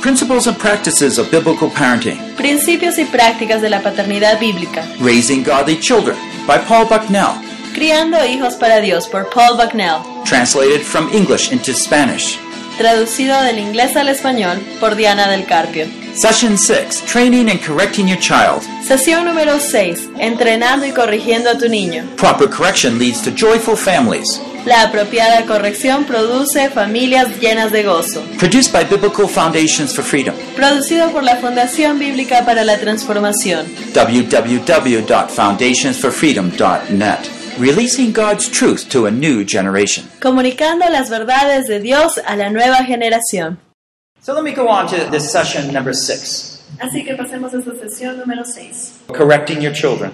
Principles and practices of biblical parenting. Principios y prácticas de la paternidad bíblica. Raising Godly Children by Paul Bucknell. Criando hijos para Dios por Paul Bucknell. Translated from English into Spanish. Traducido del inglés al español por Diana del Carpio. Session 6 Training and Correcting Your Child. Sesión número 6. Entrenando y corrigiendo a tu niño. Proper correction leads to joyful families. La apropiada corrección produce familias llenas de gozo. Produced by Biblical Foundations for Freedom. Producido por la Fundación Bíblica para la Transformación. www.foundationsforfreedom.net. Releasing God's truth to a new generation. Comunicando las verdades de Dios a la nueva generación. So let me go on to this session number 6 Así que pasemos a esta sesión número 6. Correcting Your Children.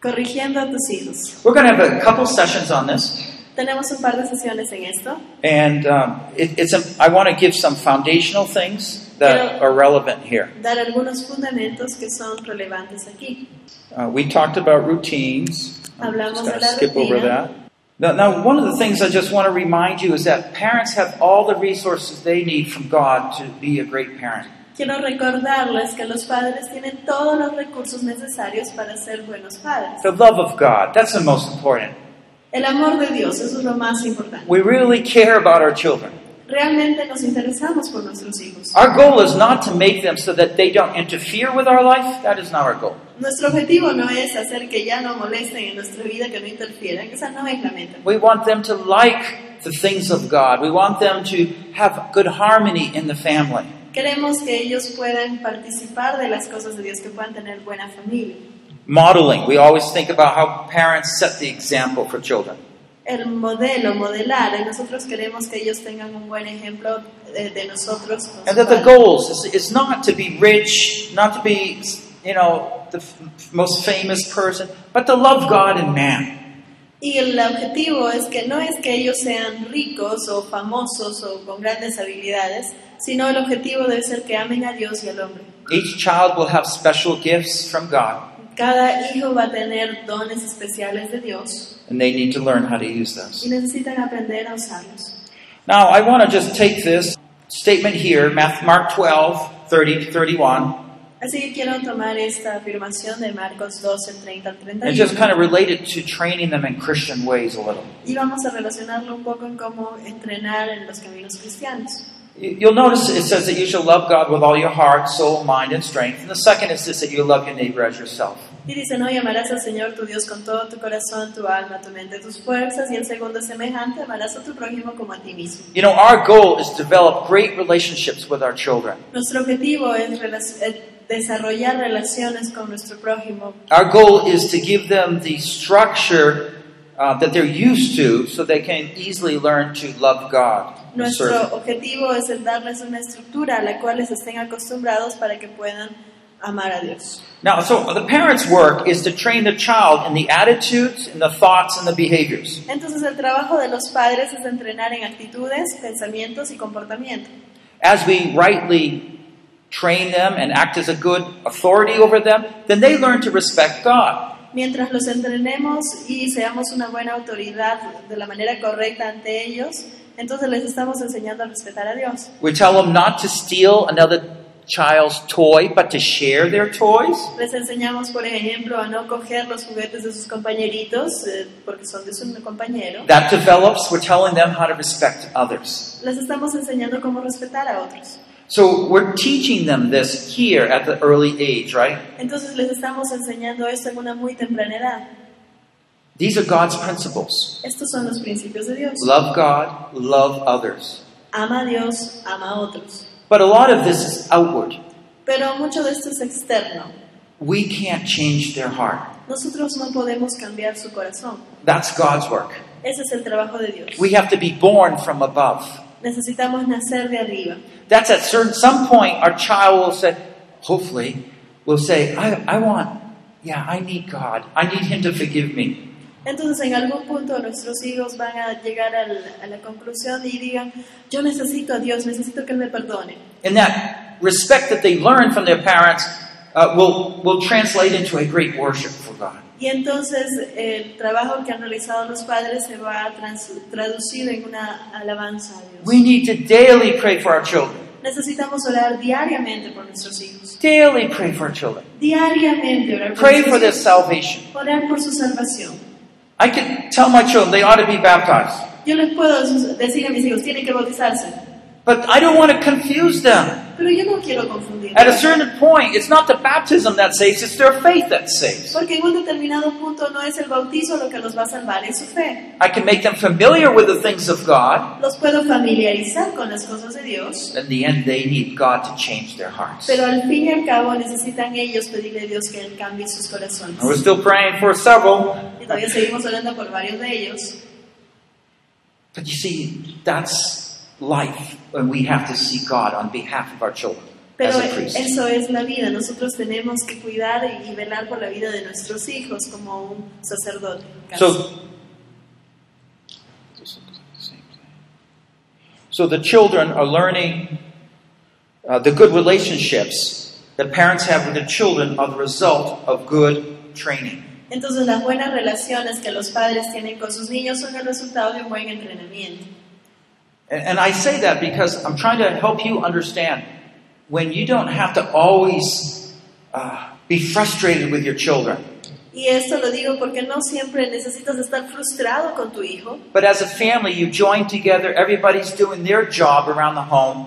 Corrigiendo a tus hijos. We're going to have a couple sessions on this. Tenemos un par de sesiones en esto. And um, it, it's a, I want to give some foundational things that Pero- are relevant here. Dar algunos fundamentos que son relevantes aquí. Uh, we talked about routines. I'm Hablamos just de la skip over that. Now, now, one of the things I just want to remind you is that parents have all the resources they need from God to be a great parent. Quiero recordarles que los padres tienen todos los recursos necesarios para ser buenos padres. The love of God, that's the most important. El amor de Dios, eso es lo más importante. We really care about our children. Realmente nos interesamos por nuestros hijos. Our goal is not to make them so that they don't interfere with our life. That is not our goal. Nuestro objetivo no es hacer que ya no molesten en nuestra vida, que no interfieran, esa no es la meta. We want them to like the things of God. We want them to have good harmony in the family. Queremos que ellos puedan participar de las cosas de Dios, que puedan tener buena familia. Modeling. We always think about how parents set the example for children. El modelo, modelar, y nosotros queremos que ellos tengan un buen ejemplo de, de nosotros. And that the goals is, is not to be rich, not to be, you know, the f- most famous person, but to love God and man. Y el objetivo es que no es que ellos sean ricos o famosos o con grandes habilidades, sino el objetivo debe ser que amen a Dios y al hombre. Each child will have special gifts from God, Cada hijo va a tener dones especiales de Dios and they need to learn how to use those. y necesitan aprender a usarlos. Now, I want to just take this statement here, Math- Mark 12, 30 to 31, Así que quiero tomar esta afirmación de Marcos 12, 30 al and just 31 kind of relate it to training them in Christian ways a little. y vamos a relacionarlo un poco en cómo entrenar en los caminos cristianos. You- You'll notice it says that you shall love God with all your heart, soul, mind, and strength. And the second is this that you love your neighbor as yourself. Y dice, no llamarás al Señor tu Dios con todo tu corazón, tu alma, tu mente, tus fuerzas. Y el segundo es semejante, amarás a tu prójimo como a ti mismo. You know, our goal is to develop great relationships with our children. Nuestro objetivo es eh, desarrollar relaciones con nuestro prójimo. Our goal is to give them the structure uh, that they're used to so they can easily learn to love God Nuestro objetivo es el darles una estructura a la cual les estén acostumbrados para que puedan amar a Dios. Now, so the parent's work is to train the child in the attitudes, in the thoughts, and the behaviors. Entonces el trabajo de los padres es entrenar en actitudes, pensamientos y comportamiento. As we rightly train them and act as a good authority over them, then they learn to respect God. Mientras los entrenemos y seamos una buena autoridad de la manera correcta ante ellos, entonces les estamos enseñando a respetar a Dios. We tell them not to steal another child's toy, but to share their toys. Les enseñamos, por ejemplo, a no coger los juguetes de sus compañeritos eh, porque son de su compañero. That develops, we're telling them how to respect others. Les estamos enseñando cómo respetar a otros. So we're teaching them this here at the early age, right? Entonces les estamos enseñando esto en una muy temprana edad. These are God's principles. Estos son los principios de Dios. Love God, love others. Ama a Dios, ama a otros. But a lot of this is outward. Pero mucho de esto es externo. We can't change their heart. Nosotros no podemos cambiar su corazón. That's God's work. Ese es el trabajo de Dios. We have to be born from above. Necesitamos nacer de arriba. That's at certain some point our child will say, hopefully, will say, I, I want, yeah, I need God. I need Him to forgive me. Entonces en algún punto nuestros hijos van a llegar al- a la conclusión y digan, yo necesito a Dios, necesito que Él me perdone. And that respect that they learn from their parents uh, will, will translate into a great worship. Y entonces el trabajo que han realizado los padres se va a traducir en una alabanza a Dios. We need to daily pray for our children. Necesitamos orar diariamente por nuestros hijos. Daily pray for our children. Diariamente orar por Pray for their salvation. Orar por su salvación. I can tell my children they ought to be baptized, Yo les puedo decir a mis hijos, tienen que bautizarse. But I don't want to confuse them. Pero yo no quiero confundirlos. At a certain point, it's not the baptism that saves, it's their faith that saves. Porque en un determinado punto no es el bautizo lo que los va a salvar, es su fe. I can make them familiar with the things of God. Los puedo familiarizar con las cosas de Dios, In the end, they need God to change their hearts. pero al fin y al cabo necesitan ellos pedirle a Dios que Él cambie sus corazones. And we're still praying for several. Y todavía seguimos orando por varios de ellos. But you see, that's life when we have to seek God on behalf of our children as Pero a priest. eso es la vida. Nosotros tenemos que cuidar y velar por la vida de nuestros hijos como un sacerdote. So, so the children are learning uh, the good relationships that parents have with their children are the result of good training. Entonces las buenas relaciones que los padres tienen con sus niños son el resultado de un buen entrenamiento. And, and I say that because I'm trying to help you understand when you don't have to always uh, be frustrated with your children. Y esto lo digo porque no siempre necesitas estar frustrado con tu hijo, But as a family, you join together, everybody's doing their job around the home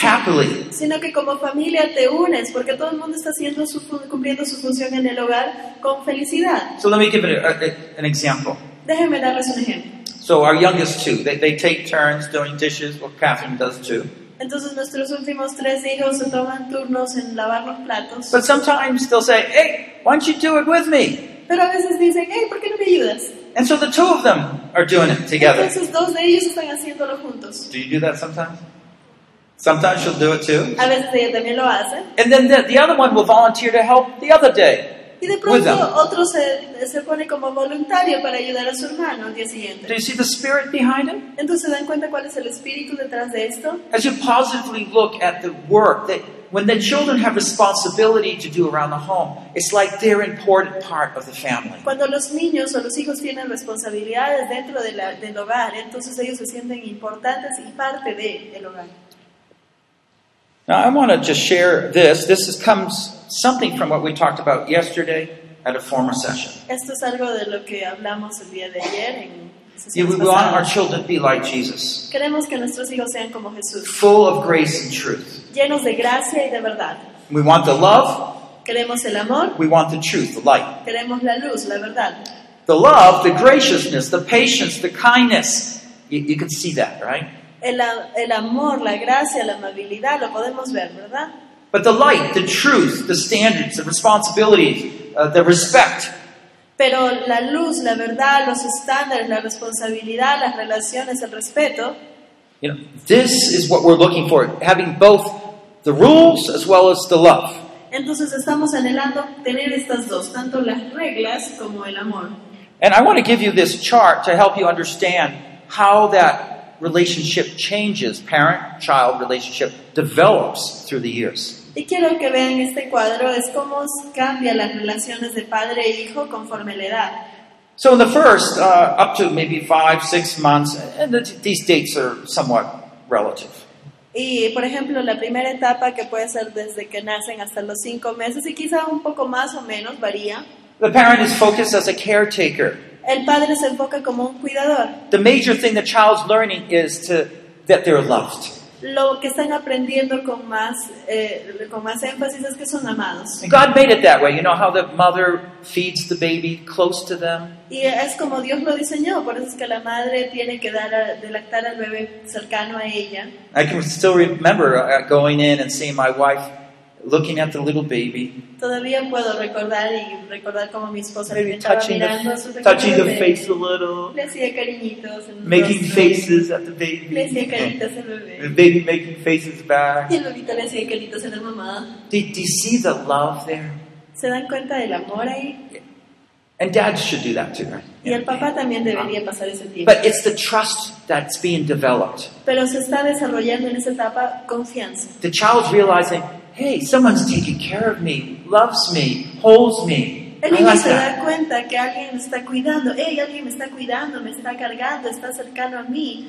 happily. sino que como familia te unes porque todo el mundo está haciendo su, cumpliendo su función en el hogar con felicidad. So let me give it a, a- an example. Déjenme darles un ejemplo. So our youngest two, they, they take turns doing dishes, well, Catherine does too. Entonces nuestros últimos tres hijos se toman turnos en lavar los platos, But sometimes they'll say, hey, why don't you do it with me? pero a veces dicen, hey, ¿por qué no me ayudas? And so the two of them are doing it together. Entonces dos de ellos están haciéndolo juntos. Do you do that sometimes? Sometimes she'll do it too. A veces ella también lo hace. And then the, the other one will volunteer to help the other day. Y de pronto otro se, se pone como voluntario para ayudar a su hermano al día Do siguiente. you see the spirit behind it? Entonces se dan cuenta cuál es el espíritu detrás de esto. As you positively look at the work that when the children have responsibility to do around the home, it's like they're an important part of the family. Cuando los niños o los hijos tienen responsabilidades dentro de la- del hogar, entonces ellos se sienten importantes y parte del hogar. Now, I want to just share this. This is, comes something from what we talked about yesterday at a former session. Esto es algo de lo que hablamos el día de ayer en Yeah, we want our children to be like Jesus, Queremos que nuestros hijos sean como Jesús, full of grace and truth. llenos de gracia y de verdad. We want the love, Queremos el amor, we want the truth, the light. queremos la luz, la verdad. The love, the graciousness, the patience, the kindness. You, you can see that, right? El, el amor, la gracia, la amabilidad, lo podemos ver, ¿verdad? But the light, the truth, the standards, the responsibilities, uh, the respect, Pero la luz, la verdad, los estándares, la responsabilidad, las relaciones, el respeto, you know, this is what we're looking for. Having both the rules as well as the love. entonces estamos anhelando tener estas dos, tanto las reglas como el amor. And I want to give you this chart to help you understand how that relationship changes, parent child relationship develops through the years. Y quiero que vean este cuadro, es cómo cambian las relaciones de padre e hijo conforme la edad. So, in the first, uh, up to maybe five, six months, and the, these dates are somewhat relative. Y, por ejemplo, la primera etapa que puede ser desde que nacen hasta los cinco meses y quizá un poco más o menos, varía. The parent is focused as a caretaker. El padre se enfoca como un cuidador. The major thing the child's learning is to, that they're loved. Lo que están aprendiendo con más, eh, con más énfasis es que son amados. And God made it that way. You know how the mother feeds the baby close to them? Y es como Dios lo diseñó, por eso es que la madre tiene que dar a, de lactar al bebé cercano a ella. I can still remember uh, going in and seeing my wife looking at the little baby, Todavía puedo recordar y recordar como mi esposa maybe estaba touching mirando the, pequeño touching the face a little, Le hacía cariñitos en el making rostro. faces at the Le hacía baby, caritas al the bebé. baby making faces back. Y el bebito le hacía caritas a la mamá. Do, do you see the love there? ¿Se dan cuenta del amor ahí? And dads should do that too, right? Y el papá también debería pasar ese tiempo. But it's the trust that's being developed. Pero se está desarrollando en esa etapa confianza. The child's realizing, hey, someone's taking care of me, loves me, holds me. El I like se that. da cuenta que alguien me está cuidando, hey, alguien me está cuidando, me está cargando, está cercano a mí.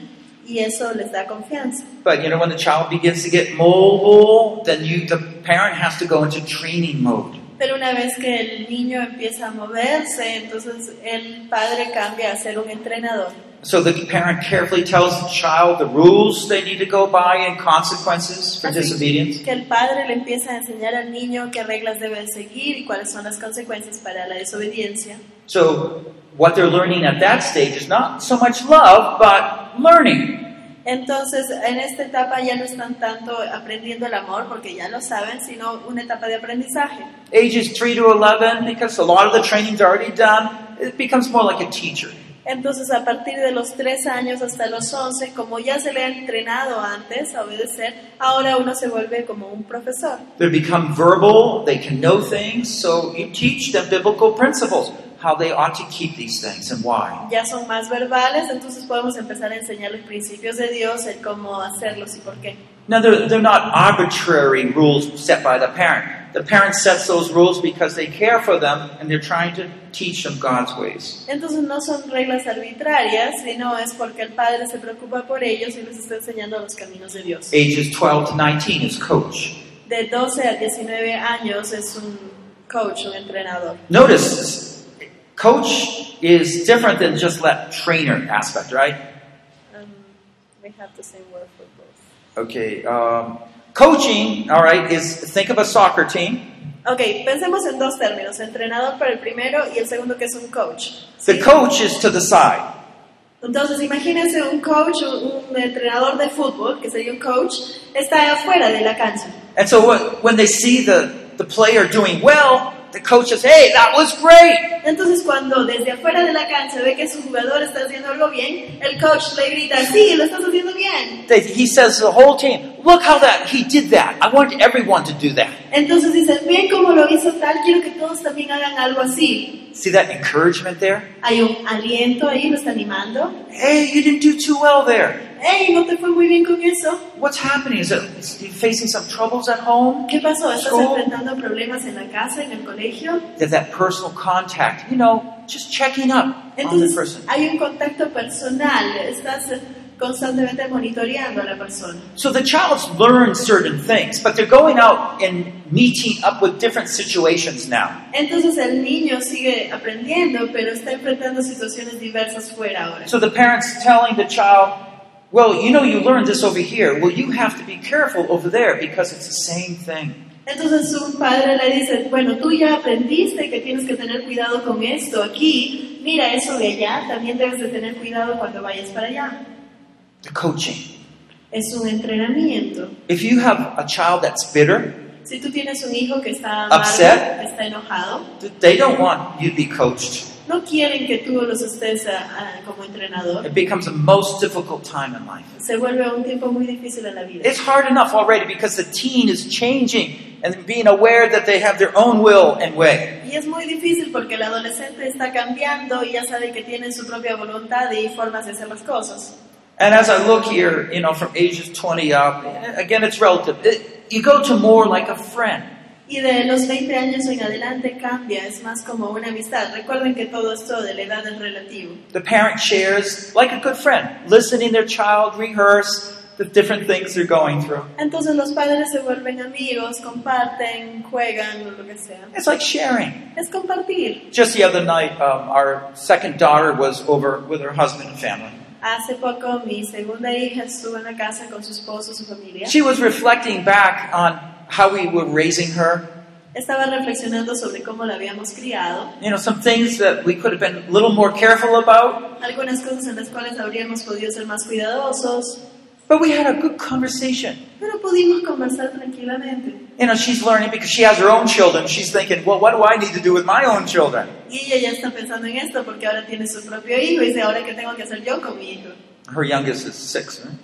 y eso les da confianza. But you know, when the child begins to get mobile, then you, the parent has to go into training mode. Pero una vez que el niño empieza a moverse, entonces el padre cambia a ser un entrenador. So the parent carefully tells the child the rules they need to go by and consequences for Así disobedience. que el padre le empieza a enseñar al niño qué reglas debe seguir y cuáles son las consecuencias para la desobediencia. So what they're learning at that stage is not so much love, but learning. Entonces, en esta etapa ya no están tanto aprendiendo el amor porque ya lo saben, sino una etapa de aprendizaje. Ages 3 to 11, because a lot of the training's already done, it becomes more like a teacher. Entonces, a partir de los 3 años hasta los 11, como ya se le ha entrenado antes a obedecer, ahora uno se vuelve como un profesor. They become verbal, they can know things, so you teach them biblical principles, how they ought to keep these things and why. Ya son más verbales, entonces podemos empezar a enseñar los principios de Dios, el cómo hacerlos y por qué. Now, they're, they're not arbitrary rules set by the parent. The parent sets those rules because they care for them and they're trying to teach them God's ways. Entonces no son reglas arbitrarias, sino es porque el padre se preocupa por ellos y les está enseñando los caminos de Dios. Ages 12 to 19 is coach. De 12 a 19 años es un coach, un entrenador. Notice, coach is different than just that trainer aspect, right? Um, we have the same word for both. Okay, um, coaching, all right, is think of a soccer team. Ok, pensemos en dos términos, entrenador para el primero y el segundo que es un coach. The coach is to the side. Entonces imagínense un coach, un, un entrenador de fútbol, que sería un coach, está afuera de la cancha. And so when they see the, the player doing well, the coach says, hey, that was great. Entonces cuando desde afuera de la cancha ve que su jugador está haciendo algo bien, el coach le grita, sí, lo estás haciendo bien. They, he says to the whole team, look how that he did that. I want everyone to do that. Entonces dicen, bien como lo hizo tal, quiero que todos también hagan algo así. See that encouragement there? Hay un aliento ahí, lo está animando. Hey, you didn't do too well there. Hey, ¿no te fue muy bien con eso? What's happening? Is it is you facing some troubles at home? ¿Qué pasó? ¿Estás School? enfrentando problemas en la casa, en el colegio? There's that personal contact, you know, just checking up on the Entonces person. hay un contacto personal, estás constantemente monitoreando a la persona. So the child's learned certain things, but they're going out and meeting up with different situations now. Entonces el niño sigue aprendiendo, pero está enfrentando situaciones diversas fuera ahora. So the parent's telling the child, well, you know, you learned this over here. Well, you have to be careful over there because it's the same thing. Entonces un padre le dice, bueno, tú ya aprendiste que tienes que tener cuidado con esto aquí, mira eso de allá, también debes de tener cuidado cuando vayas para allá. The coaching. Es un entrenamiento. If you have a child that's bitter, Si tú tienes un hijo que está amargo, Upset. que está enojado, they don't want you to be coached. No quieren que tú los estés ah, como entrenador. It becomes the most difficult time in life. Se vuelve un tiempo muy difícil en la vida. It's hard enough already because the teen is changing and being aware that they have their own will and way. Y es muy difícil porque el adolescente está cambiando y ya sabe que tiene su propia voluntad y formas de hacer las cosas. And as I look here, you know, from ages 20 up, again, it's relative. It, you go to more like a friend. Y de los 20 años en adelante cambia, es más como una amistad. Recuerden que todo esto de la edad es relativo. The parent shares like a good friend, listening their child rehearse the different things they're going through. Entonces los padres se vuelven amigos, comparten, juegan o lo que sea. It's like sharing. Es compartir. Just the other night, um, our second daughter was over with her husband and family. Hace poco mi segunda hija estuvo en la casa con su esposo, su familia. She was reflecting back on how we were raising her. Estaba reflexionando sobre cómo la habíamos criado, You know, some things that we could have been a little more careful about. algunas cosas en las cuales habríamos podido ser más cuidadosos, But we had a good conversation. pero pudimos conversar tranquilamente. You know, she's learning because she has her own children. She's thinking, well, what do I need to do with my own children? Y ella ya está pensando en esto porque ahora tiene su propio hijo y dice, ahora qué tengo que hacer yo con mi hijo. Her youngest is six, right?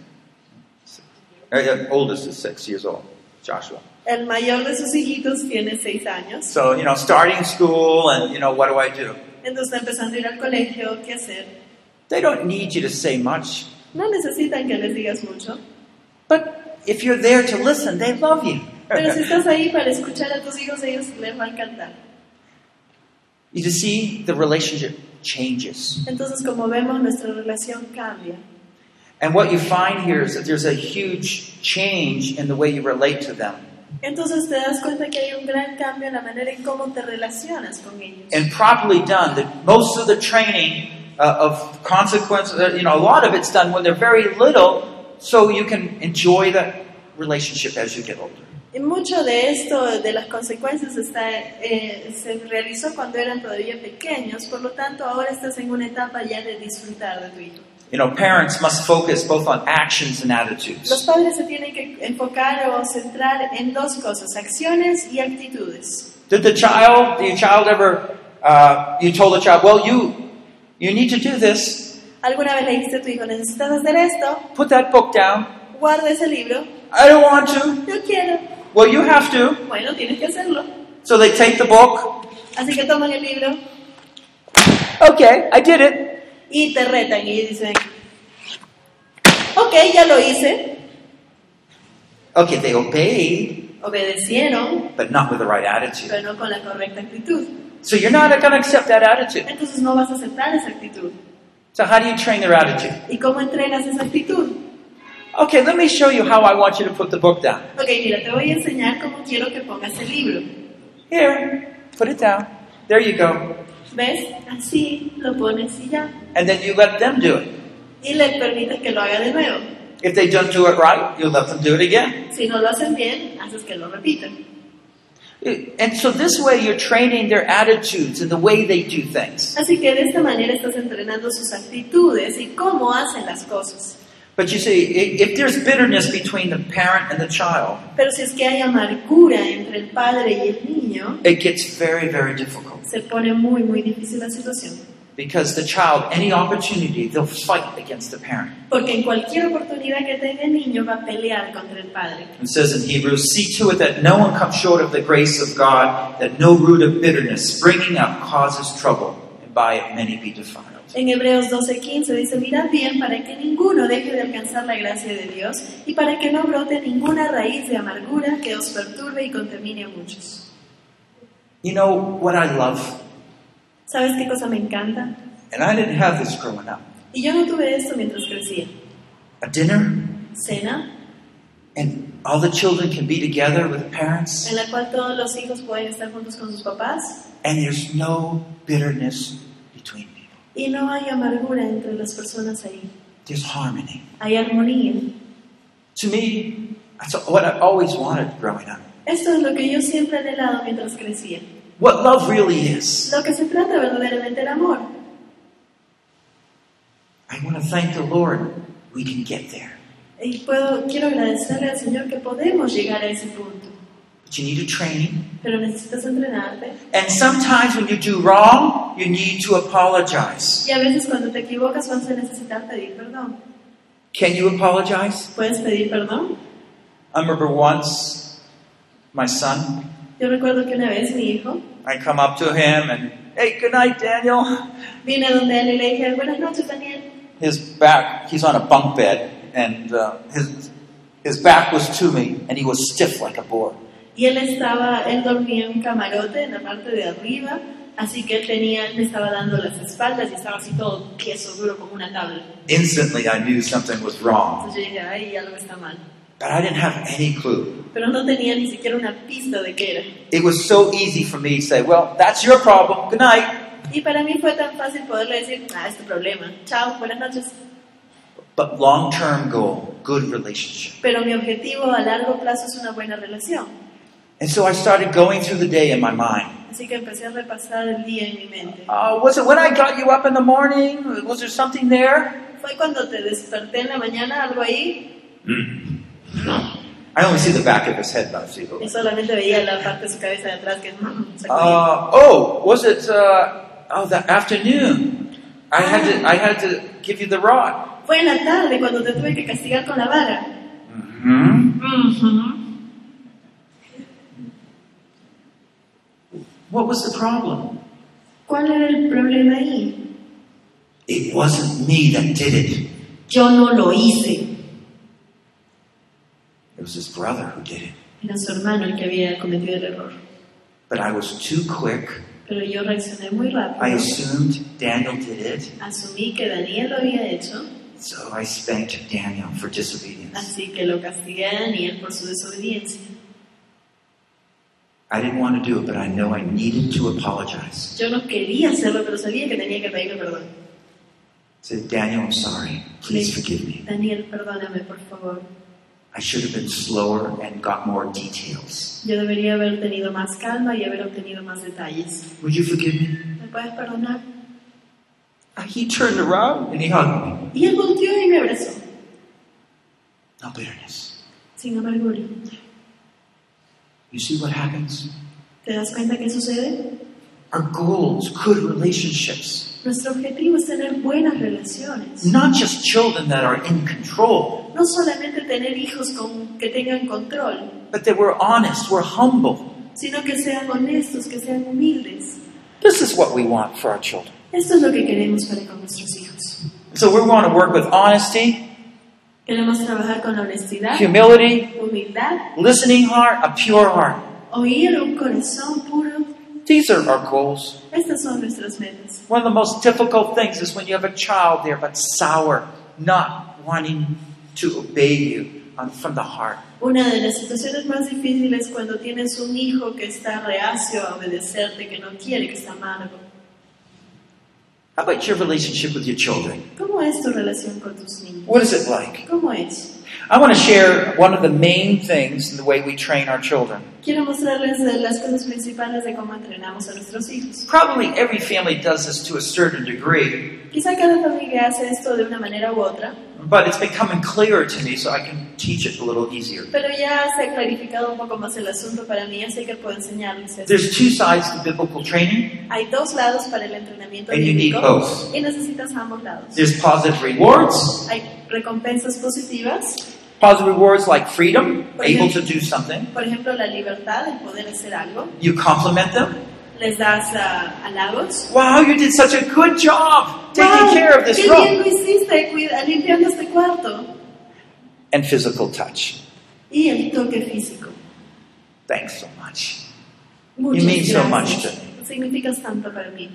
Six. Her oldest is six years old, Joshua. El mayor de sus hijitos tiene seis años, So, you know, starting school and, you know, what do I do? entonces está empezando a ir al colegio, ¿qué hacer? They don't need you to say much. No necesitan que les digas mucho, But if you're there to listen, they love you. pero si estás ahí para escuchar a tus hijos, ellos les va a encantar. you see the relationship changes. Entonces, como vemos, nuestra relación cambia. And what you find here is that there's a huge change in the way you relate to them. Entonces te das cuenta que hay un gran cambio en la manera en cómo te relacionas con ellos. And properly done, the, most of the training uh, of consequences, uh, you know, a lot of it's done when they're very little, so you can enjoy that relationship as you get older. Y mucho de esto, de las consecuencias, está, eh, se realizó cuando eran todavía pequeños, por lo tanto ahora estás en una etapa ya de disfrutar de tu hijo. You know, parents must focus both on actions and attitudes. Los padres se tienen que enfocar o centrar en dos cosas, acciones y actitudes. Did the child, the child ever, uh, you told the child, well, you, you need to do this. ¿Alguna vez le dijiste a tu hijo, necesitas hacer esto? Put that book down. Guarda ese libro. I don't want to. Yo quiero. Well, you have to. Bueno, tienes que hacerlo. So they take the book. Así que toman el libro Okay, I did it. Y te retan y dicen, ok, ya lo hice. Okay, they obeyed, Obedecieron, but not with the right attitude. pero no con la correcta actitud. So you're not going to accept that attitude. Entonces no vas a aceptar esa actitud. So how do you train their attitude? ¿Y cómo entrenas esa actitud? Okay, let me show you how I want you to put the book down. Ok, mira, te voy a enseñar cómo quiero que pongas el libro. Here, put it down. There you go. ¿Ves? Así lo pones y ya. And then you let them do it. Y le permites que lo haga de nuevo. If they don't do it right, you let them do it again. Si no lo hacen bien, haces que lo repitan. And so this way you're training their attitudes and the way they do things. Así que de esta manera estás entrenando sus actitudes y cómo hacen las cosas. But you see, if there's bitterness between the parent and the child, Pero si es que hay amargura entre el padre y el niño, it gets very, very difficult. se pone muy, muy difícil la situación. Because the child, any opportunity, they'll fight against the parent. Porque en cualquier oportunidad que tenga el niño va a pelear contra el padre. It says in Hebrews, see to it that no one comes short of the grace of God, that no root of bitterness springing up causes trouble, and by it many be defiled. En Hebreos 12:15 dice, mirad bien para que ninguno deje de alcanzar la gracia de Dios y para que no brote ninguna raíz de amargura que os perturbe y contamine a muchos. You know what I love? ¿Sabes qué cosa me encanta? And I didn't have this growing up. Y yo no tuve esto mientras crecía. A dinner, Cena, and all the children can be together with the parents, en la cual todos los hijos pueden estar juntos con sus papás and there's no bitterness. Y no hay amargura entre las personas ahí. There's harmony. Hay armonía. To me, that's what I always wanted growing up. Esto es lo que yo siempre he anhelado mientras crecía. What love really is. Lo que se trata verdaderamente del amor. I want to thank the Lord we can get there. Y puedo, quiero agradecerle al Señor que podemos llegar a ese punto. But you need a training. Pero necesitas entrenarte. And sometimes when you do wrong, you need to apologize. Y a veces cuando te equivocas vas a necesitar pedir perdón. Can you apologize? ¿Puedes pedir perdón? I remember once my son, Yo recuerdo que una vez mi hijo I come up to him and, hey, good night, Daniel. vine donde él y le dije, buenas noches Daniel. His back, he's on a bunk bed, and uh, his, his back was to me, and he was stiff like a board. Y él estaba, él dormía en un camarote en la parte de arriba, así que él tenía, él me estaba dando las espaldas y estaba así todo tieso, duro como una tabla. Instantly, I knew something was wrong, Entonces yo dije, ay, algo está mal. but I didn't have any clue. Pero no tenía ni siquiera una pista de qué era. It was so easy for me to say, well, that's your problem. Good night. Y para mí fue tan fácil poderle decir, ah, es tu problema. Chao, buenas noches. But long term goal, good relationship. Pero mi objetivo a largo plazo es una buena relación. And so I started going through the day in my mind. Así que empecé a repasar el día en mi mente. Uh, was it when I got you up in the morning? Was there something there? ¿Fue cuando te desperté en la mañana, algo ahí? I only see the back of his head, but I see the. solamente veía la parte de su cabeza de atrás que mm. Uh, oh, was it? Uh, oh, that afternoon. I had to. I had to give you the rod. Fue en la tarde cuando te tuve que castigar con la vara. hmm Ujú. What was the problem? ¿Cuál era el problema ahí? It wasn't me that did it. Yo no lo hice. It was his brother who did it. Era su hermano el que había cometido el error. But I was too quick. Pero yo reaccioné muy I rápido. assumed Daniel did it, Asumí que Daniel lo había hecho So I spanked Daniel for disobedience. Así que lo castigué a Daniel por su desobediencia. I didn't want to do it, but I know I needed to apologize. Yo no quería hacerlo, pero sabía que tenía que pedirle perdón. Said, Daniel, I'm sorry. Please forgive me. Daniel, perdóname, por favor. I should have been slower and got more details. Yo debería haber tenido más calma y haber obtenido más detalles. Would you forgive me? ¿Me puedes perdonar? He turned around and he hugged me. Y él volteó y me abrazó, No bitterness. sin amargura. You see what happens? ¿Te das cuenta qué sucede? Our goals, good relationships. Nuestro objetivo es tener buenas relaciones. Not just children that are in control, No solamente tener hijos con, que tengan control, but that we're honest, we're humble. sino que sean honestos, que sean humildes. This is what we want for our children. Esto es lo que queremos para con nuestros hijos. So we want to work with honesty, Queremos trabajar con honestidad, humility, humildad, listening heart, a pure heart. oír un corazón puro. These are our goals. Estas son nuestras metas. One of the most difficult things is when you have a child there but sour, not wanting to obey you from the heart. Una de las situaciones más difíciles es cuando tienes un hijo que está reacio a obedecerte, que no quiere, que está amargo. How about your relationship with your children? ¿Cómo es tu relación con tus niños? What is it like? ¿Cómo es? I want to share one of the main things in the way we train our children. Quiero mostrarles las cosas principales de cómo entrenamos a nuestros hijos. Probably every family does this to a certain degree, Quizá cada familia hace esto de una manera u otra, but it's becoming clearer to me so I can teach it a little easier. pero ya se ha clarificado un poco más el asunto para mí, así que puedo enseñarles esto. There's two sides to biblical training, Hay dos lados para el entrenamiento and you need both. y necesitas ambos lados. There's positive rewards, Hay recompensas positivas, positive rewards like freedom, able to do something. por ejemplo, la libertad, el poder hacer algo. You compliment them. Les das ah, halagos. Wow, you did such a good job taking ¡Wow! care of this ¡Qué bien room. lo hiciste limpiando este cuarto! And physical touch. Y el toque físico. Thanks so much. Muchas mean so much to me. Significas tanto para mí.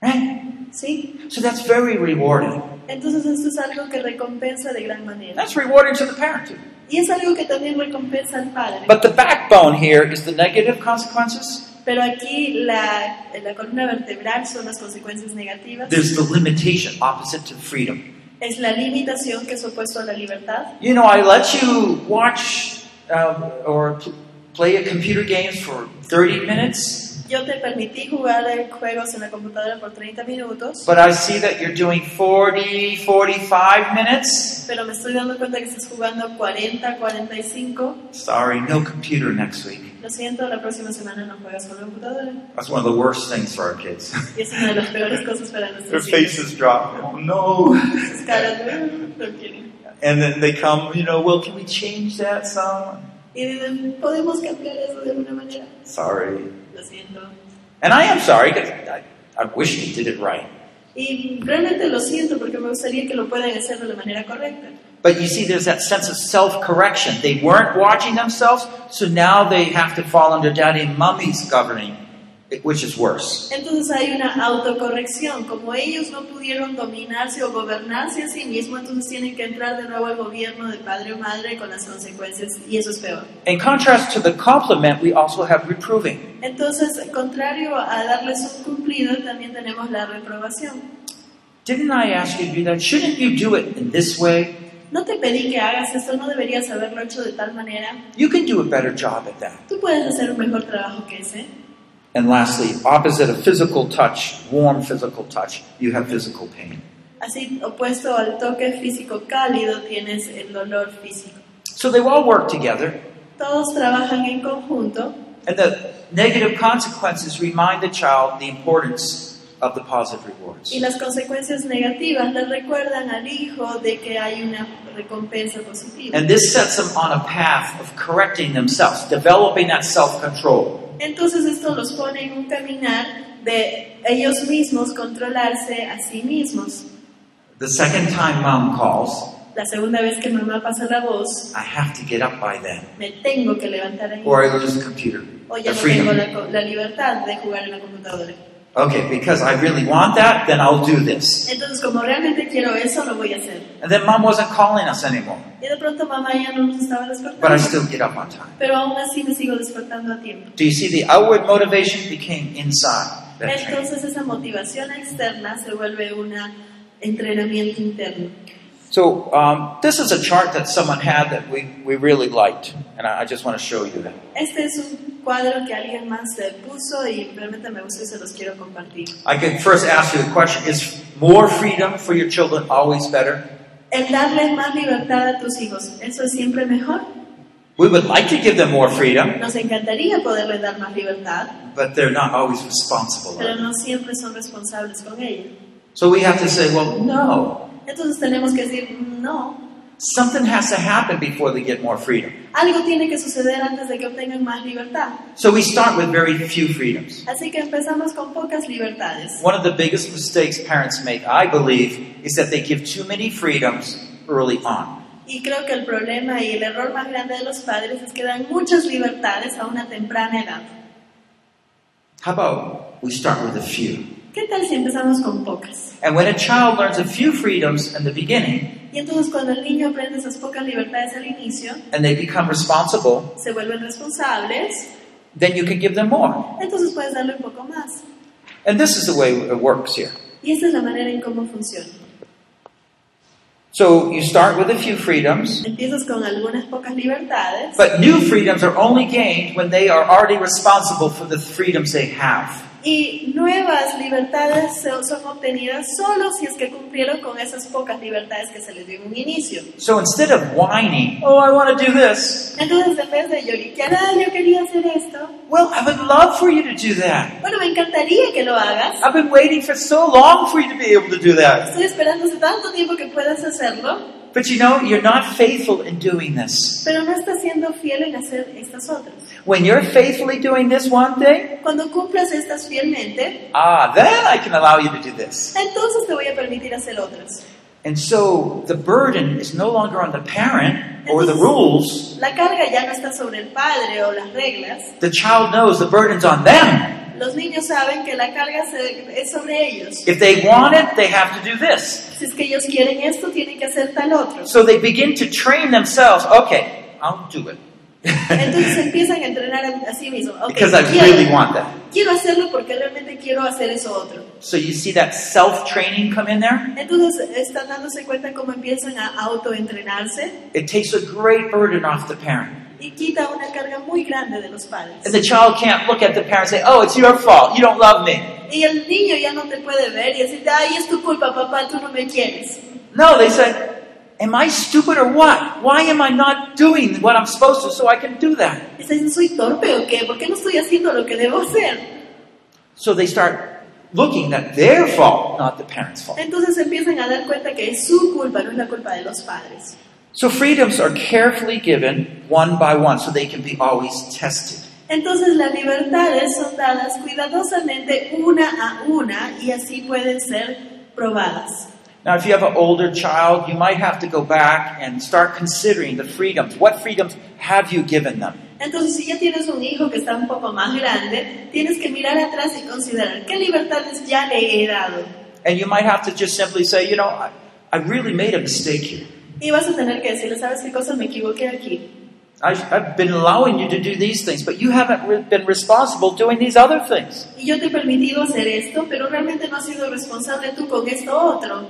Right? ¿Sí? So that's very rewarding. Entonces esto es algo que recompensa de gran manera. That's rewarding to the parent. Y es algo que también recompensa al padre. But the backbone here is the negative consequences. Pero aquí la, la columna vertebral son las consecuencias negativas. There's the limitation opposite to freedom. Es la limitación que es opuesto a la libertad. You know, I let you watch um, or pl- play a computer games for 30 minutes, Yo te permití jugar juegos en la computadora por 30 minutos, but I see that you're doing 40, 45 minutes. pero me estoy dando cuenta que estás jugando 40, 45. Sorry, no computer next week. Lo siento, la próxima semana no juegas con la computadora. That's one of the worst things for our kids. Y es una de las peores cosas para Their nuestros hijos. faces drop. Oh no. Sus caras de, "Uh, no quieren. And then they come, you know, well, can we change that song? Y dicen, ¿podemos cambiar eso de alguna manera? Sorry. And I am sorry because I, I wish they did it right. Y realmente lo siento porque me gustaría que lo puedan hacer de la manera correcta. But you see, there's that sense of self correction. They weren't watching themselves, so now they have to fall under daddy and mommy's governing, which is worse. Entonces hay una autocorrección. Como ellos no pudieron dominarse o gobernarse a sí mismos, entonces tienen que entrar de nuevo al gobierno de padre o madre con las consecuencias. Y eso es peor. In contrast to the compliment, we also have reproving. Entonces, contrario a darles un cumplido, también tenemos la reprobación. Didn't I ask you to do that? Shouldn't you do it in this way? No te pedí que hagas esto, no deberías haberlo hecho de tal manera. You can do a better job at that. Tú puedes hacer un mejor trabajo que ese. And lastly, opposite of physical touch, warm physical touch, you have physical pain. Así, opuesto al toque físico cálido, tienes el dolor físico. So they all work together, Todos trabajan en conjunto and the negative consequences remind the child the importance of the positive rewards. y las consecuencias negativas le recuerdan al hijo de que hay una recompensa positiva. And this sets them on a path of correcting themselves, developing that self control. Entonces esto los pone en un caminar de ellos mismos controlarse a sí mismos. The second time mom calls, La segunda vez que mamá pasa la voz, I have to get up by then, me tengo que levantar ahí. or I lose the computer, O ya the no tengo freedom. la, co- la libertad de jugar en la computadora. Okay, because I really want that, then I'll do this. Entonces, como realmente quiero eso, lo voy a hacer. And then mom wasn't calling us anymore, Y de pronto mamá ya no nos estaba but I despertando. still get up on time. Pero aún así me sigo despertando a tiempo. Do you see the outward motivation became inside? Entonces esa motivación externa se vuelve un entrenamiento interno. So um, this is a chart that someone had that we, we really liked, and I, I just want to show you that. Este es un cuadro que alguien más puso y realmente me gusta y se los quiero compartir. I can first ask you the question: Is more freedom for your children always better? El darle más libertad a tus hijos, ¿eso es siempre mejor? We would like to give them more freedom, Nos encantaría poderles dar más libertad, but they're not always responsible. pero no siempre son responsables con ella. So we have to say, well, no. Entonces tenemos que decir, no, Something has to happen before they get more freedom. algo tiene que suceder antes de que obtengan más libertad. So we start with very few freedoms. Así que empezamos con pocas libertades. One of the biggest mistakes parents make, I believe, is that they give too many freedoms early on. Y creo que el problema y el error más grande de los padres es que dan muchas libertades a una temprana edad. How about we start with a few? ¿Qué tal si empezamos con pocas? And when a child learns a few freedoms in the beginning Y entonces cuando el niño aprende esas pocas libertades al inicio, and they become responsible, se vuelven responsables, then you can give them more. entonces puedes darle un poco más. And this is the way it works here. Y esta es la manera en cómo funciona. So you start with a few freedoms, Empiezas con algunas pocas libertades, but new freedoms are only gained when they are already responsible for the freedoms they have. Y nuevas libertades son obtenidas solo si es que cumplieron con esas pocas libertades que se les dio en un inicio. So instead of whining, oh, I want to do this, Entonces, en vez de lloriquear, "Ah, yo quería hacer esto, well, I would love for you to do that. bueno, me encantaría que lo hagas. I've been waiting for so long for you to be able to do that. Estoy esperando hace tanto tiempo que puedas hacerlo, But you know, you're not faithful in doing this. pero no estás siendo fiel en hacer estas otras. When you're faithfully doing this one thing, Cuando cumplas estas fielmente, ah, then I can allow you to do this. entonces te voy a permitir hacer otras. And so the burden is no longer on the parent or the rules. La carga ya no está sobre el padre o las reglas. The child knows the burden's on them. Los niños saben que la carga se- es sobre ellos. If they want it, they have to do this. Si es que ellos quieren esto, tienen que hacer tal otro. So they begin to train themselves. Okay, I'll do it. Entonces empiezan a entrenar a, a sí mismos. Ok, because I quiero, really want that. quiero hacerlo porque realmente quiero hacer eso otro. So you see that self-training come in there? Entonces están dándose cuenta cómo empiezan a autoentrenarse It takes a great burden off the parent. Y quita una carga muy grande de los padres. And the child can't look at the parent and say, oh, it's your fault. You don't love me. Y el niño ya no te puede ver y decirte, ay, es tu culpa, papá, tú no me quieres. No, they say, am I stupid or what? Why am I not doing what I'm supposed to so I can do that? ¿soy torpe o qué? ¿Por qué no estoy haciendo lo que debo hacer? So they start looking at their fault, not the parent's fault. Entonces empiezan a dar cuenta que es su culpa, no es la culpa de los padres. So freedoms are carefully given one by one so they can be always tested. Entonces las libertades son dadas cuidadosamente una a una y así pueden ser probadas. Now, if you have an older child, you might have to go back and start considering the freedoms. What freedoms have you given them? Entonces si ya tienes un hijo que está un poco más grande, tienes que mirar atrás y considerar qué libertades ya le he dado. And you might have to just simply say, you know, I, I really made a mistake here. Y vas a tener que decirle, ¿sabes qué cosa me equivoqué aquí? I, I've been allowing you to do these things, but you haven't been responsible doing these other things. Y yo te he permitido hacer esto, pero realmente no has sido responsable tú con esto otro.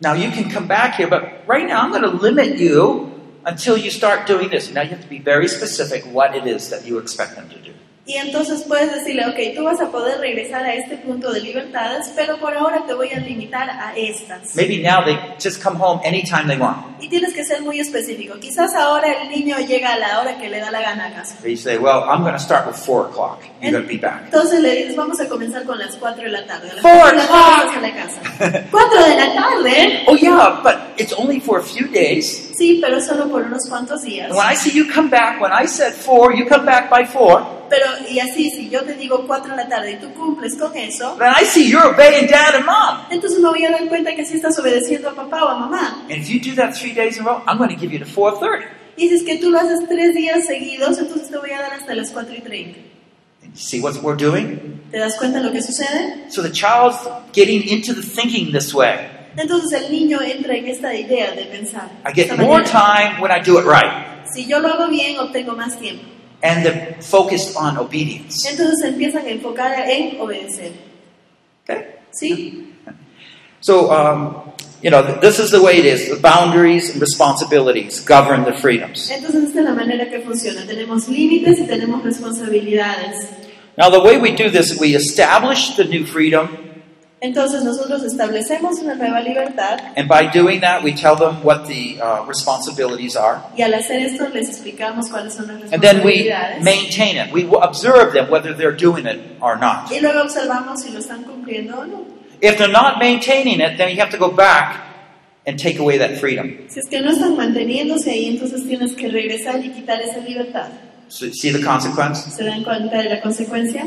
Now you can come back here, but right now I'm going to limit you until you start doing this. Now you have to be very specific what it is that you expect them to do. Y entonces puedes decirle, ok, tú vas a poder regresar a este punto de libertades, pero por ahora te voy a limitar a estas. Maybe now they just come home anytime they want. Y tienes que ser muy específico. Quizás ahora el niño llega a la hora que le da la gana a casa. They say, well, I'm going to start with 4 o'clock. You're going to be back. Entonces le dices, vamos a comenzar con las 4 de la tarde. A las Four 4 de la tarde o'clock. la casa. 4 de la tarde. Oh, yeah, but it's only for a few days. Sí, pero solo por unos cuantos días. When I see you come back, when I said 4, you come back by 4, Pero, y así, si yo te digo 4 de la tarde y tú cumples con eso, then I see you're obeying dad and mom. entonces me voy a dar cuenta que sí estás obedeciendo a papá o a mamá. And if you do that three days in a row, I'm going to give you to 4.30. Y si es que tú lo haces tres días seguidos, entonces te voy a dar hasta las 4 y 30. And you see what we're doing? ¿Te das cuenta lo que sucede? So the child's getting into the thinking this way. Entonces el niño entra en esta idea de pensar. I get more manera. time when I do it right. Si yo lo hago bien, obtengo más tiempo. And they're focused on obedience. Entonces se empiezan a enfocar en obedecer. Okay? ¿Sí? So, um, you know, this is the way it is. The boundaries and responsibilities govern the freedoms. Entonces esta es la manera que funciona. Tenemos límites y tenemos responsabilidades. Now, the way we do this, we establish the new freedom, Entonces nosotros establecemos una nueva libertad and by doing that, we tell them what the uh, responsibilities are. y al hacer esto les explicamos cuáles son las And then we responsabilidades. maintain it. We observe them whether they're doing it or not. Y luego observamos si lo están cumpliendo o no. If they're not maintaining it, then you have to go back and take away that freedom. Si es que no están manteniéndose ahí, entonces tienes que regresar y quitar esa libertad. So, see the consequence? ¿Se dan cuenta de la consecuencia?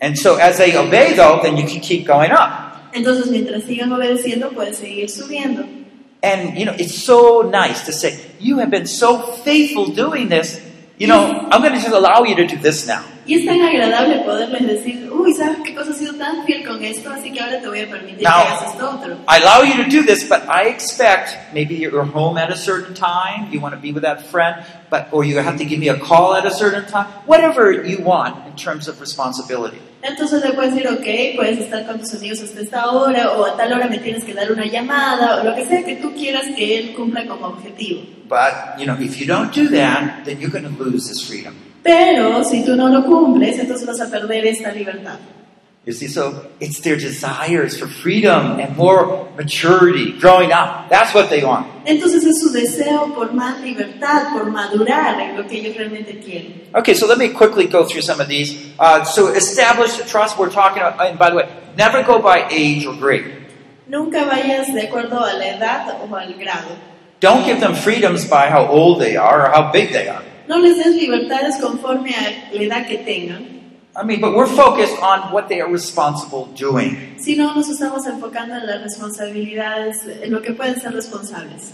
And so as they obey, though, then you can keep going up. Entonces, mientras sigan obedeciendo, puedes seguir subiendo. And, you know, it's so nice to say, you have been so faithful doing this. You know, I'm going to just allow you to do this now. Y es tan agradable poderles decir, uy, ¿sabes qué cosa has sido tan fiel con esto? Así que ahora te voy a permitir Now- que hagas esto otro. I allow you to do this, but I expect maybe you're home at a certain time, you want to be with that friend, but or you have to give me a call at a certain time, whatever you want in terms of responsibility. Entonces le puedes decir, ok, puedes estar con tus amigos hasta esta hora, o a tal hora me tienes que dar una llamada, o lo que sea que tú quieras que él cumpla como objetivo. But, you know, if you don't do that, then you're going to lose this freedom. Pero si tú no lo cumples, entonces vas a perder esta libertad. You see, so it's their desires for freedom and more maturity, growing up. That's what they want. Entonces es su deseo por más libertad, por madurar en lo que ellos realmente quieren. Okay, so let me quickly go through some of these. Uh, so establish the trust we're talking about. And by the way, never go by age or grade. Nunca vayas de acuerdo a la edad o al grado. Don't give them freedoms by how old they are or how big they are. No les des libertades conforme a la edad que tengan, I mean, but we're focused on what they are responsible doing. sino nos estamos enfocando en las responsabilidades, en lo que pueden ser responsables.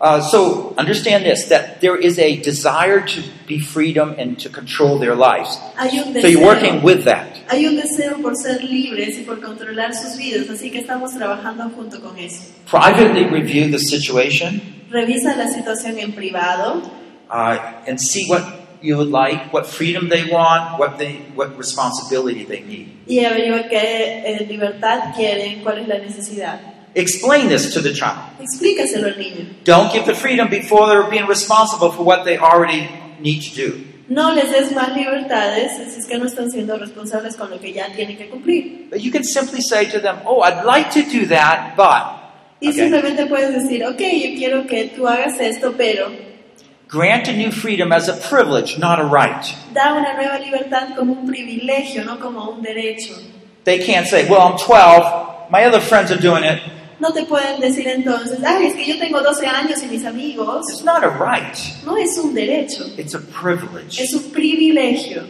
Uh, so understand this: that there is a desire to be freedom and to control their lives. Un So you're working with that. hay un deseo por ser libres y por controlar sus vidas, así que estamos trabajando junto con eso. Privately review the situation Revisa la situación en privado uh, and see what you would like, what freedom they want, what they, what responsibility they need. y averigua qué eh, libertad quieren, cuál es la necesidad. Explain this to the child. Explícaselo al niño. Don't give the freedom before they're being responsible for what they already need to do. No les des más libertades si es que no están siendo responsables con lo que ya tienen que cumplir. But you can simply say to them, "Oh, I'd like to do that, but." Y Okay. simplemente puedes decir, ok, yo quiero que tú hagas esto, pero Grant a new freedom as a privilege, not a right. da una nueva libertad como un privilegio, no como un derecho. They can't say, "Well, I'm 12. My other friends are doing it." No te pueden decir entonces, ay, es que yo tengo 12 años y mis amigos. It's not a right. No es un derecho, It's a privilege. es un privilegio.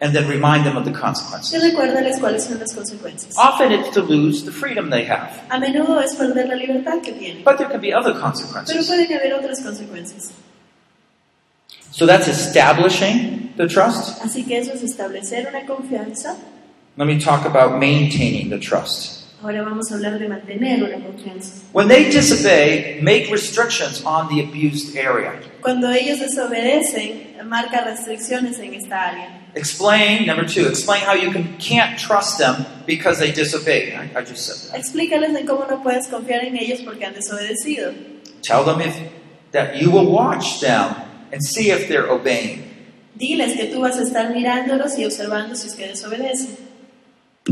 And then remind them of the consequences. recuérdales cuáles son las consecuencias. Often it's to lose the freedom they have, A menudo es perder la libertad que tienen, but there can be other pero consequences. pueden haber otras consecuencias. So that's establishing the trust. Así que eso es establecer una confianza. Let me talk about maintaining the trust. Ahora vamos a hablar de mantener una confianza. When they disobey, make restrictions on the abused area. Cuando ellos desobedecen, marca restricciones en esta área. Explain, number two, explain how you can, can't trust them because they disobey. I, I just said that. Explícales de cómo no puedes confiar en ellos porque han desobedecido. Tell them if, that you will watch them and see if they're obeying. Diles que tú vas a estar mirándolos y observando si es que desobedecen.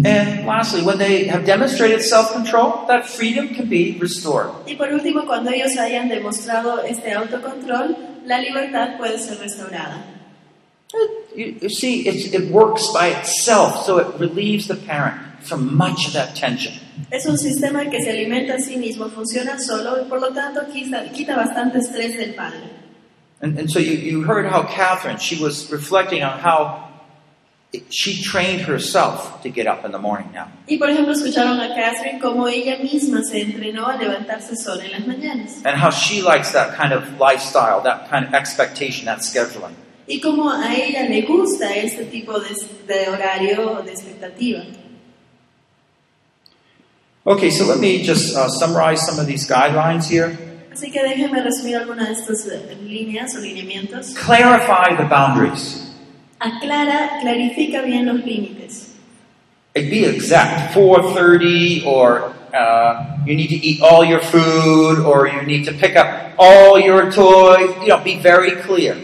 And lastly, when they have demonstrated self control, that freedom can be restored. Y por último, cuando ellos hayan demostrado este autocontrol, la libertad puede ser restaurada. You, you see, it, it works by itself, so it relieves the parent from much of that tension. Es un sistema que se alimenta a sí mismo, funciona solo y por lo tanto quita, quita bastante estrés del padre. And, and so you, you heard how Catherine, she was reflecting on how she trained herself to get up in the morning now. Y por ejemplo, escucharon a Catherine como ella misma se entrenó a levantarse sola en las mañanas. And how she likes that kind of lifestyle, that kind of expectation, that scheduling. Y cómo a ella le gusta este tipo de, de horario o de expectativa. Okay, so let me just uh, summarize some of these guidelines here. Así que déjenme resumir algunas de estas eh, líneas o lineamientos. Clarify the boundaries. Aclara, clarifica bien los límites. It be exact, 4:30, or uh, you need to eat all your food, or you need to pick up all your toys. You know, be very clear.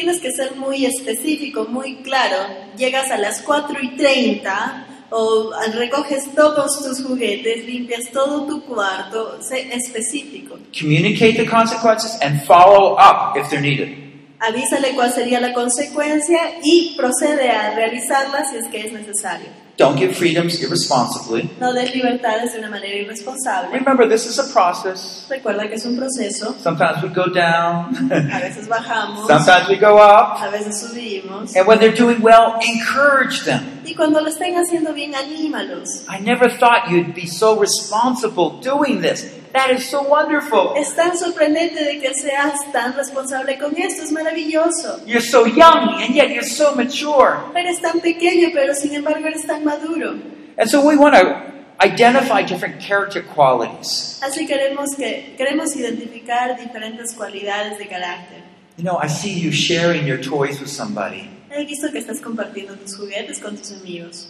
Tienes que ser muy específico, muy claro. Llegas a las 4 y 30 o recoges todos tus juguetes, limpias todo tu cuarto, sé específico. Communicate the consequences and follow up if they're needed. Avísale cuál sería la consecuencia y procede a realizarla si es que es necesario. Don't give freedoms irresponsibly. No des libertades de una manera irresponsable. Remember, this is a process. Recuerda que es un proceso. Sometimes we go down, A veces bajamos, sometimes we go up. a veces subimos. And when they're doing well, encourage them. Y cuando lo estén haciendo bien, anímalos. I never thought you'd be so responsible doing this. That is so wonderful. Es tan sorprendente de que seas tan responsable con esto, es maravilloso. You're so young and yet you're so mature. Eres tan pequeño, pero sin embargo eres tan maduro. And so we want to identify different character qualities. Así queremos que queremos identificar diferentes cualidades de carácter. You know, I see you sharing your toys with somebody. He visto que estás compartiendo tus juguetes con tus amigos.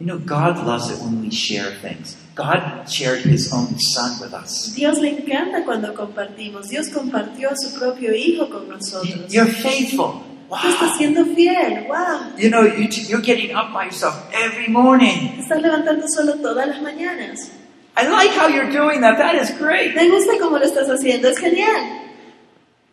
You know, God loves it when we share things. God shared his own son with us. Dios le encanta cuando compartimos. Dios compartió a su propio hijo con nosotros. You're faithful. Tú estás Wow. siendo fiel. Wow. You know, you you're getting up by yourself every morning. Estás levantando solo todas las mañanas. I like how you're doing that. That is great. Me gusta cómo lo estás haciendo. Es genial.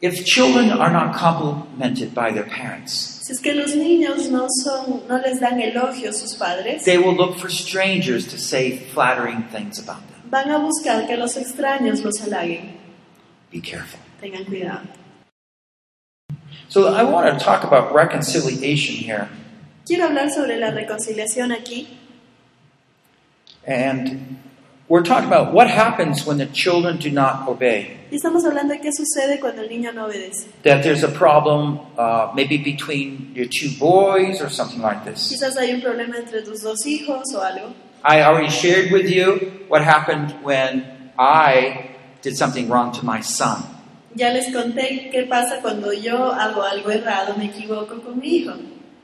If children are not complimented by their parents, Si es que los niños no son, no les dan elogios sus padres, they will look for strangers to say flattering things about them. van a buscar que los extraños los halaguen. Be careful. Tengan cuidado. So I want to talk about reconciliation here. Quiero hablar sobre la reconciliación aquí. And we're talking about what happens when the children do not obey. Y estamos hablando de qué sucede cuando el niño no obedece. That there's a problem, uh, maybe between your two boys or something like this. Quizás hay un problema entre tus dos hijos o algo. I already shared with you what happened when I did something wrong to my son. Ya les conté qué pasa cuando yo hago algo errado, me equivoco con mi hijo.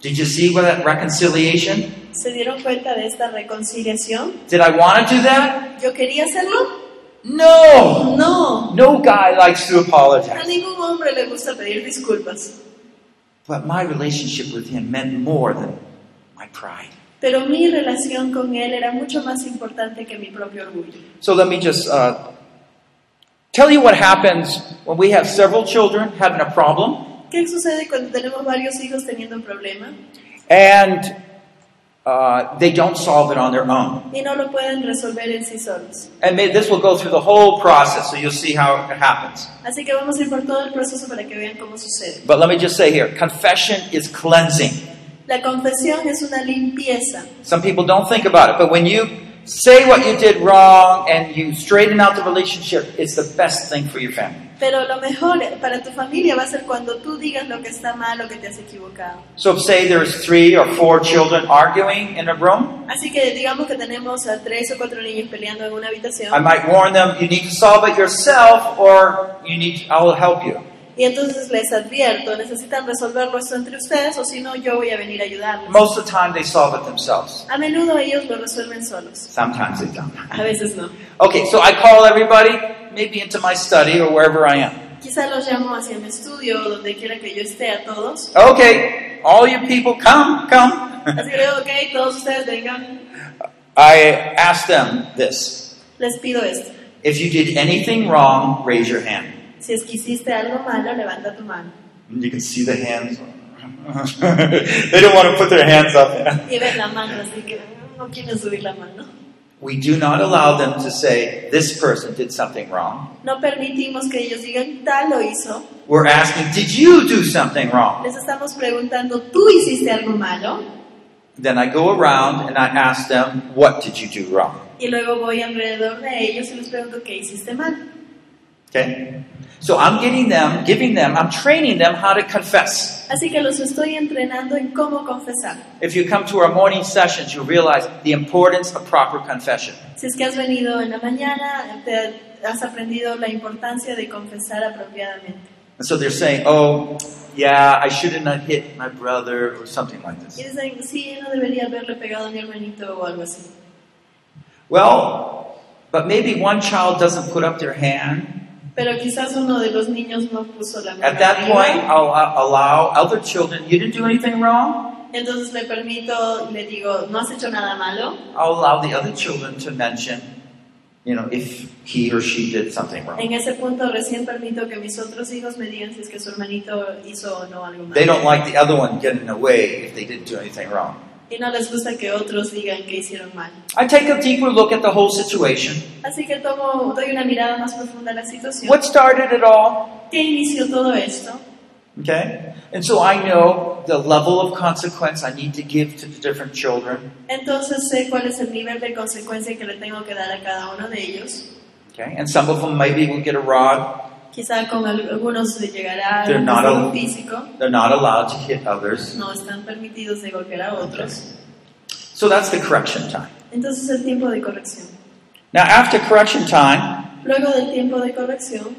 Did you see what that reconciliation? ¿Se dieron cuenta de esta reconciliación? Did I want to do that? ¿Yo quería hacerlo? No! No. No guy likes to apologize. A ningún hombre le gusta pedir disculpas. But my relationship with him meant more than my pride. Pero mi relación con él era mucho más importante que mi propio orgullo. So let me just uh, tell you what happens when we have several children having a problem ¿Qué sucede cuando tenemos varios hijos teniendo un problema and uh, they don't solve it on their own. y no lo pueden resolver en sí solos? And may, this will go through the whole process, so you'll see how it happens. Así que vamos a ir por todo el proceso para que vean cómo sucede. But let me just say here confession is cleansing. La confesión es una limpieza. Some people don't think about it, but when you say what you did wrong and you straighten out the relationship, it's the best thing for your family. Pero lo mejor para tu familia va a ser cuando tú digas lo que está mal o que te has equivocado. So, say there's three or four children arguing in a room, Así que digamos que tenemos a tres o cuatro niños peleando en una I habitación might warn them, you need to solve it yourself, or you need, I will help you. Y entonces les advierto, necesitan resolverlo esto entre ustedes o si no yo voy a venir a ayudarles. Most of the time, they solve it themselves. A menudo ellos lo resuelven solos, Sometimes they don't. a veces no. Okay, so I call everybody, maybe into my study or wherever I am. Quizá los llamo hacia mi estudio o donde quiera que yo esté a todos. Okay, all you people, come, come. Así que digo, ok, todos ustedes vengan, I ask them this les pido esto. If you did anything wrong, raise your hand. Si es que hiciste algo malo, levanta tu mano. And you can see the hands. they don't want to put their hands up. Y ves la mano, así que no quieren subir la mano. We do not allow them to say, this person did something wrong. No permitimos que ellos digan, tal lo hizo. We're asking, did you do something wrong? Les estamos preguntando, ¿tú hiciste algo malo? Then I go around and I ask them, what did you do wrong? Y luego voy alrededor de ellos y les pregunto, ¿qué hiciste mal? Okay? So I'm getting them, giving them, I'm training them how to confess. Así que los estoy entrenando en cómo confesar. If you come to our morning sessions, you realize the importance of proper confession. Si es que has venido en la mañana, te has aprendido la importancia de confesar apropiadamente. And so they're saying, oh, yeah, I shouldn't have hit my brother or something like Y this. dicen, sí, no debería haberle pegado a mi hermanito o algo así. Well, but maybe one child doesn't put up their hand. Pero quizás uno de los niños no puso la mano At that arriba. point, I'll allow other children, you didn't do anything wrong. Entonces le permito, le digo, no has hecho nada malo. I'll allow the other children to mention, you know, if he or she did something wrong. En ese punto recién permito que mis otros hijos me digan si es que su hermanito hizo o no algo They malo. don't like the other one getting away if they didn't do anything wrong. Y no les gusta que otros digan que hicieron mal. I take a deeper look at the whole situation. Así que tomo, doy una mirada más profunda a la situación. What started it all? ¿Qué inició todo esto? Okay? And so I know the level of consequence I need to give to the different children. Entonces sé cuál es el nivel de consecuencia que le tengo que dar a cada uno de ellos. Okay? And some of them maybe will get a rod. Quizá con algunos llegará They're not al- físico. They're not allowed to hit others. No están permitidos de golpear a otros. So that's the correction time. Entonces el tiempo de corrección. Now, after correction time, Luego del tiempo de corrección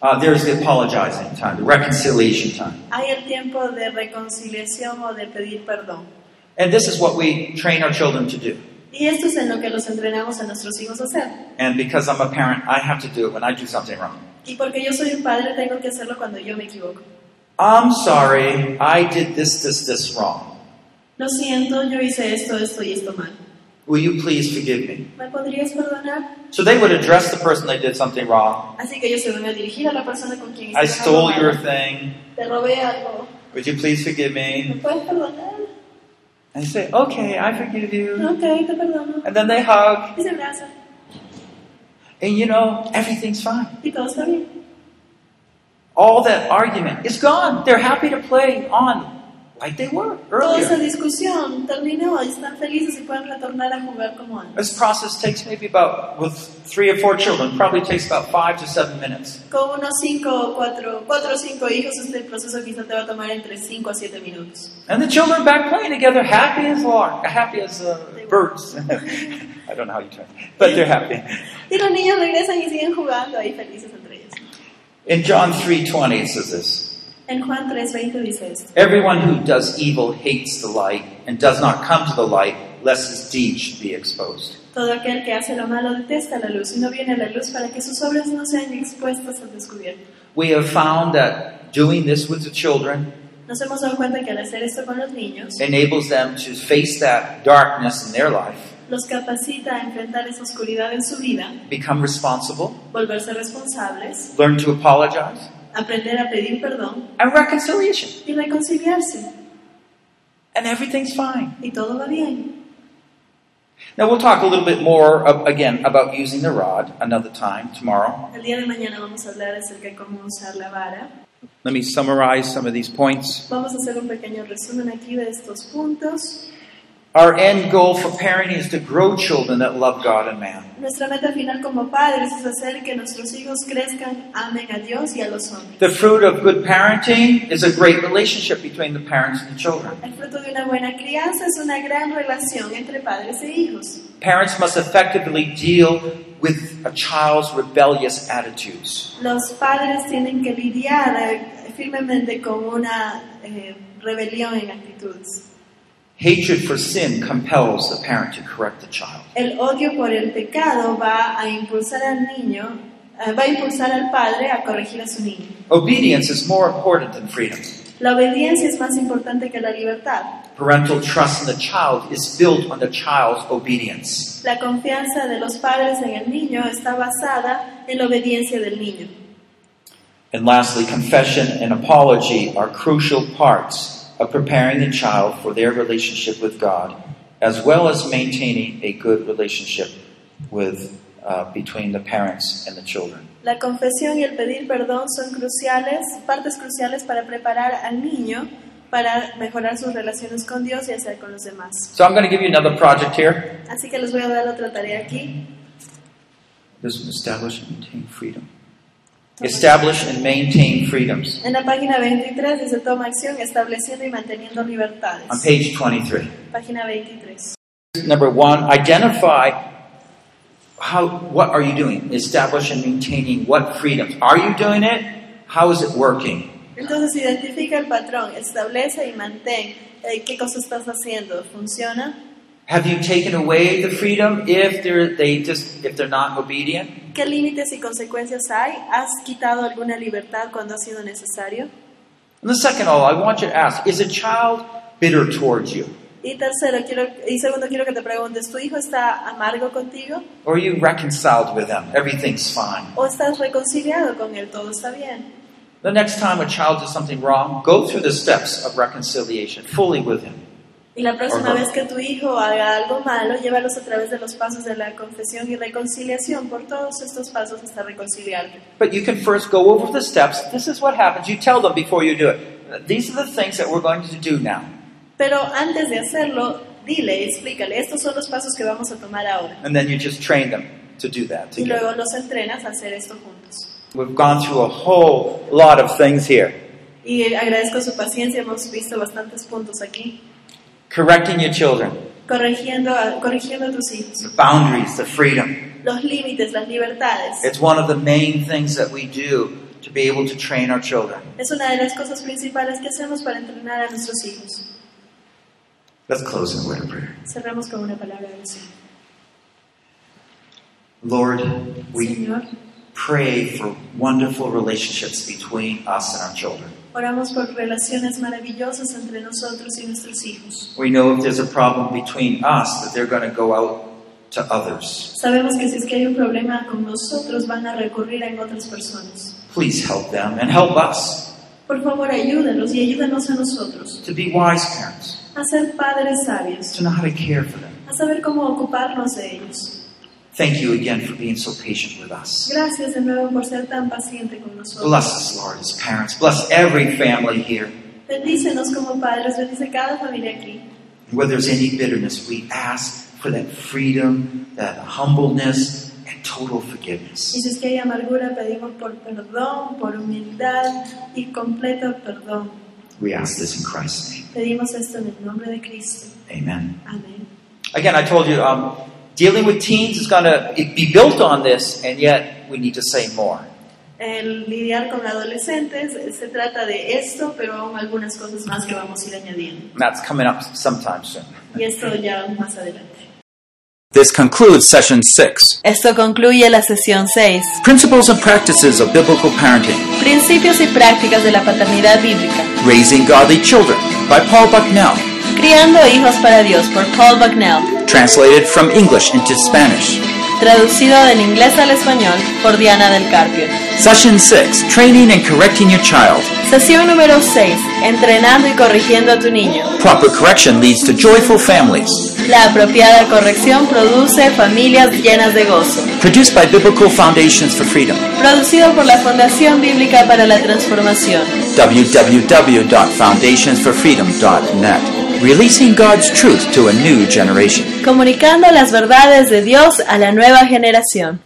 uh, there's the apologizing time, the reconciliation time. hay el tiempo de reconciliación o de pedir perdón. And this is what we train our children to do. Y esto es en lo que los entrenamos a nuestros hijos a hacer. And because I'm a parent, I have to do it when I do something wrong. Y porque yo soy un padre, tengo que hacerlo cuando yo me equivoco. I'm sorry, I did this, this, this wrong. Lo siento, yo hice esto, esto y esto mal. Will you please forgive me? ¿Me podrías perdonar? So they would address the person they did something wrong. Así que ellos se van a dirigir a la persona con quien I stole your thing. Te robé algo. Would you please forgive ¿Me me? puedes perdonar? And say, okay, I forgive you. Ok, te perdono. And then they hug. Y se abrazan. And you know, everything's fine. Y todo está bien. All that argument is gone. They're happy to play on like they were Toda esa discusión terminó están felices y pueden retornar a jugar como antes. This process takes maybe about, with three or four children, probably takes about five to seven minutes. Con unos 5 o 4, 4 o 5 hijos, este proceso quizá te va a tomar entre 5 a 7 minutos. And the children back playing together, happy as lark, happy as uh, birds. I don't know how you turn, but they're happy. Y los niños regresan y siguen jugando ahí felices entre ellos. In John 3:20 it says this. En Juan 3:20 dice esto. Everyone who does evil hates the light and does not come to the light lest his deeds should be exposed. Todo aquel que hace lo malo detesta la luz y no viene a la luz para que sus obras no sean expuestas al descubierto. We have found that doing this with the children Nos hemos dado cuenta que al hacer esto con los niños, enables them to face that darkness in their life, los capacita a enfrentar esa oscuridad en su vida, become responsible, volverse responsables, learn to apologize, aprender a pedir perdón and reconciliation. y reconciliarse. And everything's fine. Y todo va bien. Now we'll talk a little bit more of, again about using the rod another time tomorrow. El día de mañana vamos a hablar acerca de cómo usar la vara. Let me summarize some of these points. Vamos a hacer un pequeño resumen aquí de estos puntos. Our end goal for parenting is to grow children that love God and man. Nuestra meta final como padres es hacer que nuestros hijos crezcan, amen a Dios y a los hombres. The fruit of good parenting is a great relationship between the parents and the children. El fruto de una buena crianza es una gran relación entre padres e hijos. Parents must effectively deal with a child's rebellious attitudes. Los padres tienen que lidiar eh, firmemente con una eh, rebelión en actitudes. Hatred for sin compels the parent to correct the child. El odio por el pecado va a impulsar al niño, eh, va a impulsar al padre a corregir a su niño. Obedience is more important than freedom. La obediencia es más importante que la libertad. Parental trust in the child is built on the child's obedience. La confianza de los padres en el niño está basada en la obediencia del niño. And lastly, confession and apology are crucial parts of preparing the child for their relationship with God, as well as maintaining a good relationship with uh, between the parents and the children. La confesión y el pedir perdón son cruciales, partes cruciales para preparar al niño para mejorar sus relaciones con Dios y hacer con los demás. So I'm going to give you another project here. Así que les voy a dar otra tarea aquí. This is establish and maintain freedom. Establish and maintain freedoms. En la página 23 dice toma acción estableciendo y manteniendo libertades. On page 23. Página 23. Number one, identify how what are you doing? Establish and maintaining what freedoms. Are you doing it? How is it working? Entonces identifica el patrón, establece y mantén eh, qué cosa estás haciendo. ¿Funciona? Have you taken away the freedom if they're they just if they're not obedient? ¿Qué límites y consecuencias hay? ¿Has quitado alguna libertad cuando ha sido necesario? And the second all, I want you to ask, is a child bitter towards you? Y tercero, quiero, y segundo, quiero que te preguntes, ¿tu hijo está amargo contigo? Or are you reconciled with them? Everything's fine. ¿O estás reconciliado con él? ¿Todo está bien? The next time a child does something wrong, go through the steps of reconciliation fully with him. Y la próxima vez que tu hijo haga algo malo, llévalos a través de los pasos de la confesión y reconciliación, por todos estos pasos hasta reconciliarte. But you can first go over the steps. This is what happens. You tell them before you do it. These are the things that we're going to do now. Pero antes de hacerlo, dile, explícale, estos son los pasos que vamos a tomar ahora. And then you just train them to do that Y together. luego los entrenas a hacer esto juntos. We've gone through a whole lot of things here. Y agradezco su paciencia, hemos visto bastantes puntos aquí. Correcting your children, Corrigiendo a, corrigiendo a tus hijos. the boundaries, the freedom. Los límites, las libertades. It's one of the main things that we do to be able to train our children. Es una de las cosas principales que hacemos para entrenar a nuestros hijos. Let's close in a word of prayer. Cerramos con una palabra de oración. Lord, we Señor, pray for wonderful relationships between us and our children. Oramos por relaciones maravillosas entre nosotros y nuestros hijos. We know if there's a problem between us, that they're going to go out to others. Sabemos que si es que hay un problema con nosotros, van a recurrir en otras personas. Please help them and help us Por favor, ayúdanos y ayúdanos a nosotros to be wise parents, a ser padres sabios, to know how to care for them. a saber cómo ocuparnos de ellos. Thank you again for being so patient with us. Gracias de nuevo por ser tan paciente con nosotros. Bless us, Lord, as parents. Bless every family here. Bendícenos como padres, bendice cada familia aquí. And where there's any bitterness, we ask for that freedom, that humbleness, and total forgiveness. Y si es que hay amargura, pedimos por perdón, por humildad y completo perdón. We ask this in Christ's name. Pedimos esto en el nombre de Cristo. Amen. Amén. Again, I told you, um, dealing with teens is going to be built on this, and yet we need to say more. El lidiar con adolescentes eh, se trata de esto, pero aún algunas cosas más que vamos a ir añadiendo. And that's coming up sometime soon. Y esto ya más adelante. This concludes session six Esto concluye la sesión 6. Principles and Practices of Biblical Parenting Principios y prácticas de la paternidad bíblica. Raising Godly Children by Paul Bucknell. Criando hijos para Dios por Paul Bucknell. Translated from English into Spanish. Traducido del inglés al español por Diana del Carpio. Session 6 Training and Correcting Your Child. Sesión número 6. Entrenando y corrigiendo a tu niño. Proper correction leads to joyful families. La apropiada corrección produce familias llenas de gozo. Produced by Biblical Foundations for Freedom. Producido por la Fundación Bíblica para la Transformación. www.foundationsforfreedom.net. Releasing God's truth to a new generation. Comunicando las verdades de Dios a la nueva generación.